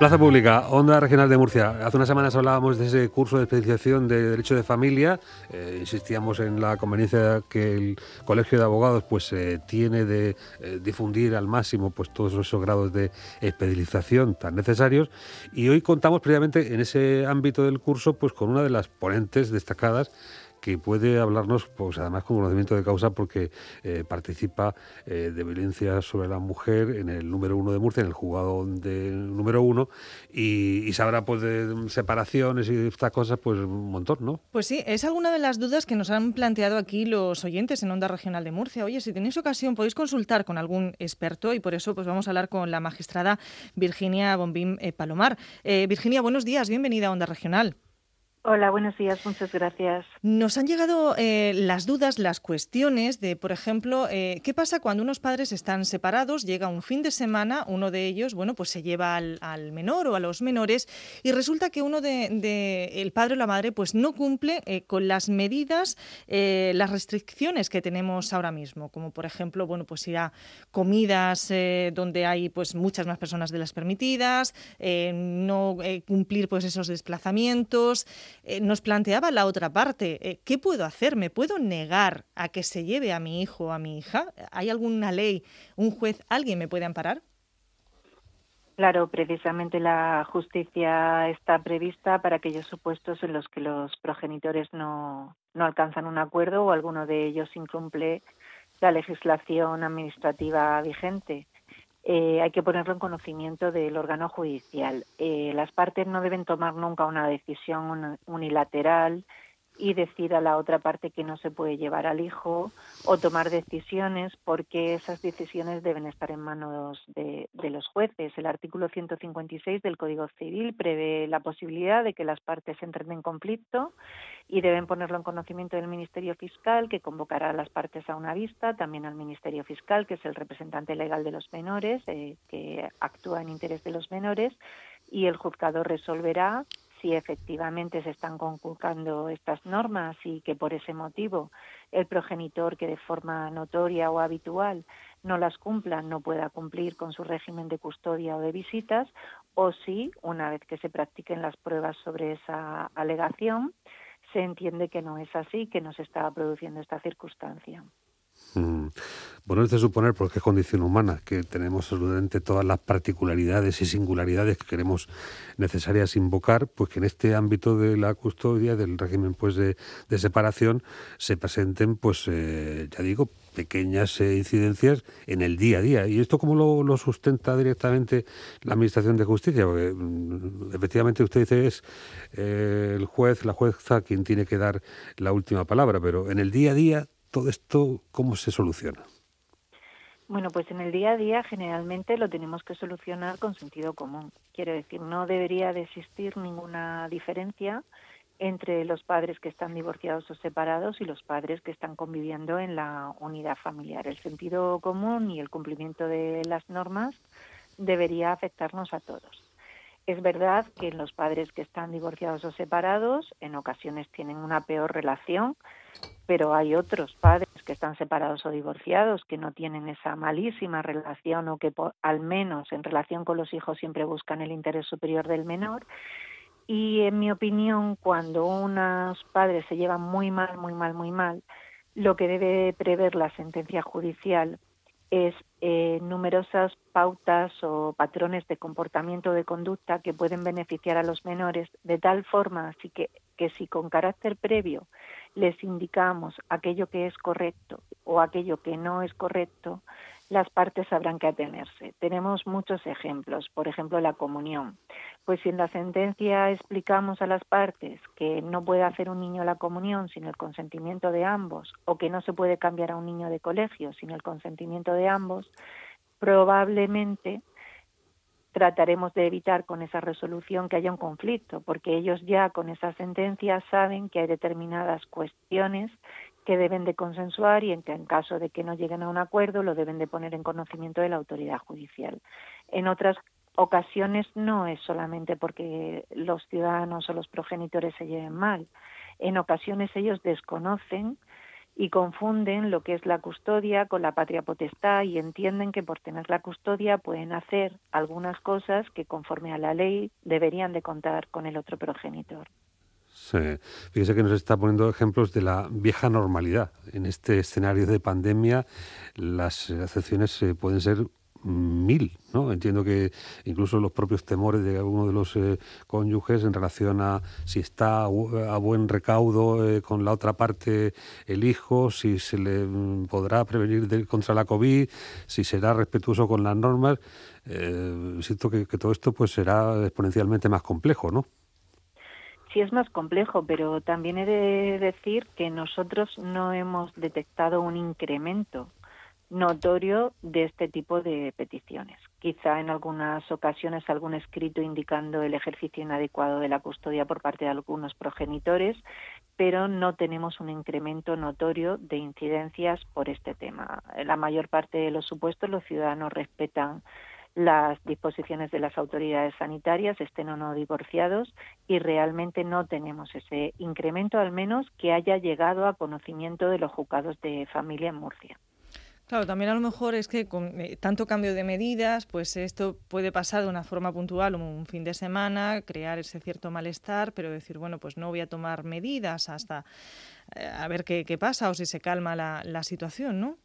Plaza Pública, Onda Regional de Murcia. Hace unas semanas hablábamos de ese curso de especialización de Derecho de Familia. Eh, insistíamos en la conveniencia que el Colegio de Abogados pues eh, tiene de eh, difundir al máximo pues todos esos grados de especialización tan necesarios. Y hoy contamos previamente en ese ámbito del curso pues con una de las ponentes destacadas que puede hablarnos, pues además con conocimiento de causa, porque eh, participa eh, de violencia sobre la mujer en el número uno de Murcia, en el juzgado de número uno, y, sabrá pues de separaciones y estas cosas, pues un montón, ¿no? Pues sí, es alguna de las dudas que nos han planteado aquí los oyentes en Onda Regional de Murcia. Oye, si tenéis ocasión, podéis consultar con algún experto y por eso pues vamos a hablar con la magistrada Virginia Bombín eh, Palomar. Virginia, buenos días, bienvenida a Onda Regional. Hola, buenos días, muchas gracias. Nos han llegado eh, las dudas, las cuestiones de, por ejemplo, eh, ¿qué pasa cuando unos padres están separados? Llega un fin de semana, uno de ellos, bueno, pues se lleva al, menor o a los menores y resulta que uno de, el padre o la madre, pues no cumple eh, con las medidas, las restricciones que tenemos ahora mismo, como por ejemplo, bueno, pues ir a comidas donde hay pues muchas más personas de las permitidas, no cumplir pues esos desplazamientos. Eh, nos planteaba la otra parte, eh, ¿qué puedo hacer? ¿Me puedo negar a que se lleve a mi hijo o a mi hija? ¿Hay alguna ley, un juez, alguien me puede amparar? Claro, precisamente la justicia está prevista para aquellos supuestos en los que los progenitores no, no alcanzan un acuerdo o alguno de ellos incumple la legislación administrativa vigente. Eh, hay que ponerlo en conocimiento del órgano judicial. Eh, las partes no deben tomar nunca una decisión unilateral y decir a la otra parte que no se puede llevar al hijo o tomar decisiones porque esas decisiones deben estar en manos de, los jueces. El artículo 156 del Código Civil prevé la posibilidad de que las partes entren en conflicto y deben ponerlo en conocimiento del Ministerio Fiscal, que convocará a las partes a una vista, también al Ministerio Fiscal, que es el representante legal de los menores, eh, que actúa en interés de los menores, y el juzgado resolverá si efectivamente se están conculcando estas normas y que por ese motivo el progenitor que de forma notoria o habitual no las cumpla no pueda cumplir con su régimen de custodia o de visitas o si una vez que se practiquen las pruebas sobre esa alegación se entiende que no es así, que no se estaba produciendo esta circunstancia. Mm. Bueno, es de suponer, porque es condición humana, que tenemos absolutamente todas las particularidades y singularidades que queremos necesarias invocar, pues que en este ámbito de la custodia, del régimen pues de, separación, se presenten, pues eh, ya digo, pequeñas eh, incidencias en el día a día. ¿Y esto cómo lo, sustenta directamente la Administración de Justicia? Porque mm, efectivamente usted dice es eh, el juez, la jueza quien tiene que dar la última palabra, pero en el día a día todo esto, ¿cómo se soluciona? Bueno, pues en el día a día generalmente lo tenemos que solucionar con sentido común. Quiero decir, no debería de existir ninguna diferencia entre los padres que están divorciados o separados y los padres que están conviviendo en la unidad familiar. El sentido común y el cumplimiento de las normas debería afectarnos a todos. Es verdad que los padres que están divorciados o separados en ocasiones tienen una peor relación, pero hay otros padres que están separados o divorciados que no tienen esa malísima relación o que al menos en relación con los hijos siempre buscan el interés superior del menor. Y en mi opinión, cuando unos padres se llevan muy mal, muy mal, muy mal, lo que debe prever la sentencia judicial es eh, numerosas pautas o patrones de comportamiento de conducta que pueden beneficiar a los menores de tal forma así que, que si con carácter previo les indicamos aquello que es correcto o aquello que no es correcto, las partes sabrán que atenerse. Tenemos muchos ejemplos, por ejemplo, la comunión. Pues si en la sentencia explicamos a las partes que no puede hacer un niño la comunión sin el consentimiento de ambos o que no se puede cambiar a un niño de colegio sin el consentimiento de ambos, probablemente trataremos de evitar con esa resolución que haya un conflicto, porque ellos ya con esa sentencia saben que hay determinadas cuestiones que deben de consensuar y en que en caso de que no lleguen a un acuerdo lo deben de poner en conocimiento de la autoridad judicial. En otras ocasiones no es solamente porque los ciudadanos o los progenitores se lleven mal. En ocasiones ellos desconocen y confunden lo que es la custodia con la patria potestad y entienden que por tener la custodia pueden hacer algunas cosas que conforme a la ley deberían de contar con el otro progenitor. Fíjese que nos está poniendo ejemplos de la vieja normalidad. En este escenario de pandemia, las excepciones eh, pueden ser mil, ¿no? Entiendo que incluso los propios temores de alguno de los eh, cónyuges en relación a si está a buen recaudo eh, con la otra parte el hijo, si se le mm, podrá prevenir contra la COVID, si será respetuoso con las normas. Eh, siento que, que, todo esto pues será exponencialmente más complejo, ¿no? Sí es más complejo, pero también he de decir que nosotros no hemos detectado un incremento notorio de este tipo de peticiones. Quizá en algunas ocasiones algún escrito indicando el ejercicio inadecuado de la custodia por parte de algunos progenitores, pero no tenemos un incremento notorio de incidencias por este tema. En la mayor parte de los supuestos los ciudadanos respetan las disposiciones de las autoridades sanitarias, estén o no divorciados, y realmente no tenemos ese incremento, al menos que haya llegado a conocimiento de los juzgados de familia en Murcia. Claro, también a lo mejor es que con eh, tanto cambio de medidas, pues esto puede pasar de una forma puntual un fin de semana, crear ese cierto malestar, pero decir, bueno, pues no voy a tomar medidas hasta eh, a ver qué, pasa o si se calma la, la situación, ¿no?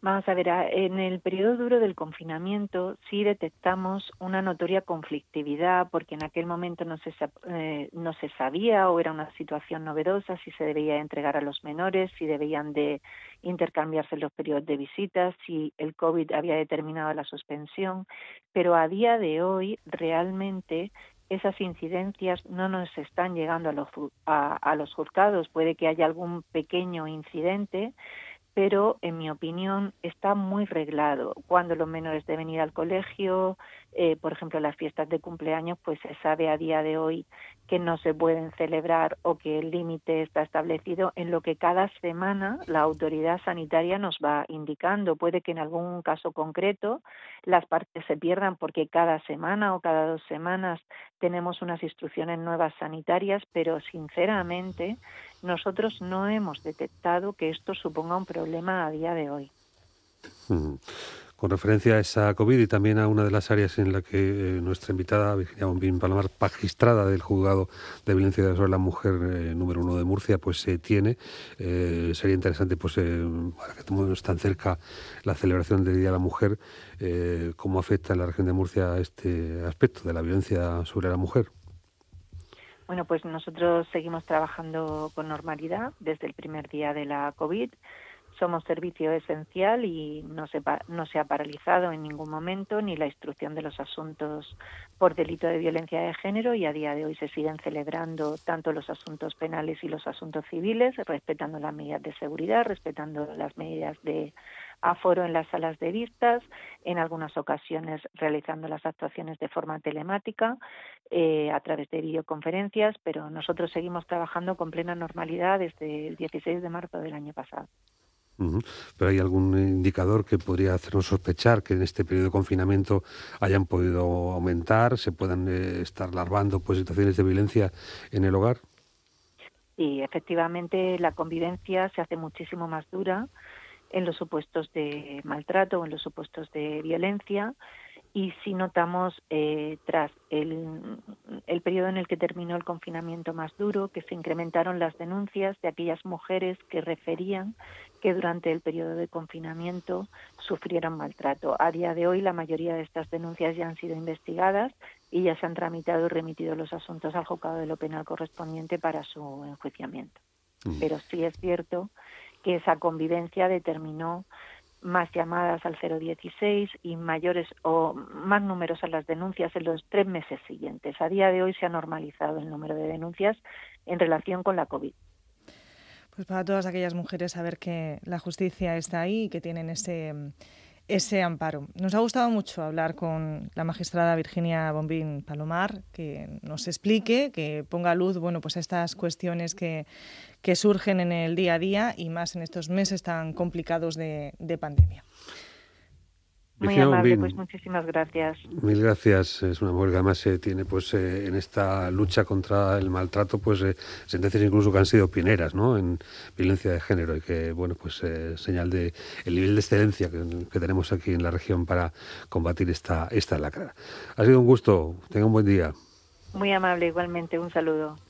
Vamos a ver, en el periodo duro del confinamiento sí detectamos una notoria conflictividad porque en aquel momento no se, eh, no se sabía o era una situación novedosa si se debía entregar a los menores, si debían de intercambiarse los periodos de visitas, si el COVID había determinado la suspensión, pero a día de hoy realmente esas incidencias no nos están llegando a los, a, a los juzgados. Puede que haya algún pequeño incidente, pero en mi opinión está muy reglado. Cuando los menores deben ir al colegio, eh, por ejemplo, las fiestas de cumpleaños, pues se sabe a día de hoy que no se pueden celebrar o que el límite está establecido en lo que cada semana la autoridad sanitaria nos va indicando. Puede que en algún caso concreto las partes se pierdan porque cada semana o cada dos semanas tenemos unas instrucciones nuevas sanitarias, pero sinceramente nosotros no hemos detectado que esto suponga un problema a día de hoy. Con referencia a esa COVID y también a una de las áreas en la que eh, nuestra invitada, Virginia Bombín Palomar, magistrada del juzgado de violencia sobre la mujer eh, número uno de Murcia, pues se tiene. Eh, sería interesante, pues, para que estemos tan cerca la celebración del Día de la Mujer, cómo afecta en la región de Murcia este aspecto de la violencia sobre la mujer. Bueno, pues nosotros seguimos trabajando con normalidad desde el primer día de la COVID. Somos servicio esencial y no se, no se ha paralizado en ningún momento ni la instrucción de los asuntos por delito de violencia de género y a día de hoy se siguen celebrando tanto los asuntos penales y los asuntos civiles, respetando las medidas de seguridad, respetando las medidas de aforo en las salas de vistas, en algunas ocasiones realizando las actuaciones de forma telemática eh, a través de videoconferencias, pero nosotros seguimos trabajando con plena normalidad desde el 16 de marzo del año pasado. Pero hay algún indicador que podría hacernos sospechar que en este periodo de confinamiento hayan podido aumentar, se puedan eh, estar larvando pues, situaciones de violencia en el hogar. Y efectivamente la convivencia se hace muchísimo más dura en los supuestos de maltrato o en los supuestos de violencia y si notamos eh, tras el, el periodo en el que terminó el confinamiento más duro que se incrementaron las denuncias de aquellas mujeres que referían que durante el periodo de confinamiento sufrieron maltrato. A día de hoy la mayoría de estas denuncias ya han sido investigadas y ya se han tramitado y remitido los asuntos al juzgado de lo penal correspondiente para su enjuiciamiento. Mm. Pero sí es cierto que esa convivencia determinó más llamadas al 016 y mayores o más numerosas las denuncias en los tres meses siguientes. A día de hoy se ha normalizado el número de denuncias en relación con la COVID. Pues para todas aquellas mujeres saber que la justicia está ahí y que tienen ese ese amparo. Nos ha gustado mucho hablar con la magistrada Virginia Bombín Palomar, que nos explique, que ponga luz, bueno, pues estas cuestiones que, que surgen en el día a día y más en estos meses tan complicados de, de pandemia. Muy amable, pues muchísimas gracias. Mil gracias. Es una mujer que además eh, tiene pues eh, en esta lucha contra el maltrato pues eh, sentencias incluso que han sido pioneras ¿no? en violencia de género y que bueno pues señal de el nivel de excelencia que, tenemos aquí en la región para combatir esta, esta lacra. Ha sido un gusto. Tenga un buen día. Muy amable, igualmente. Un saludo.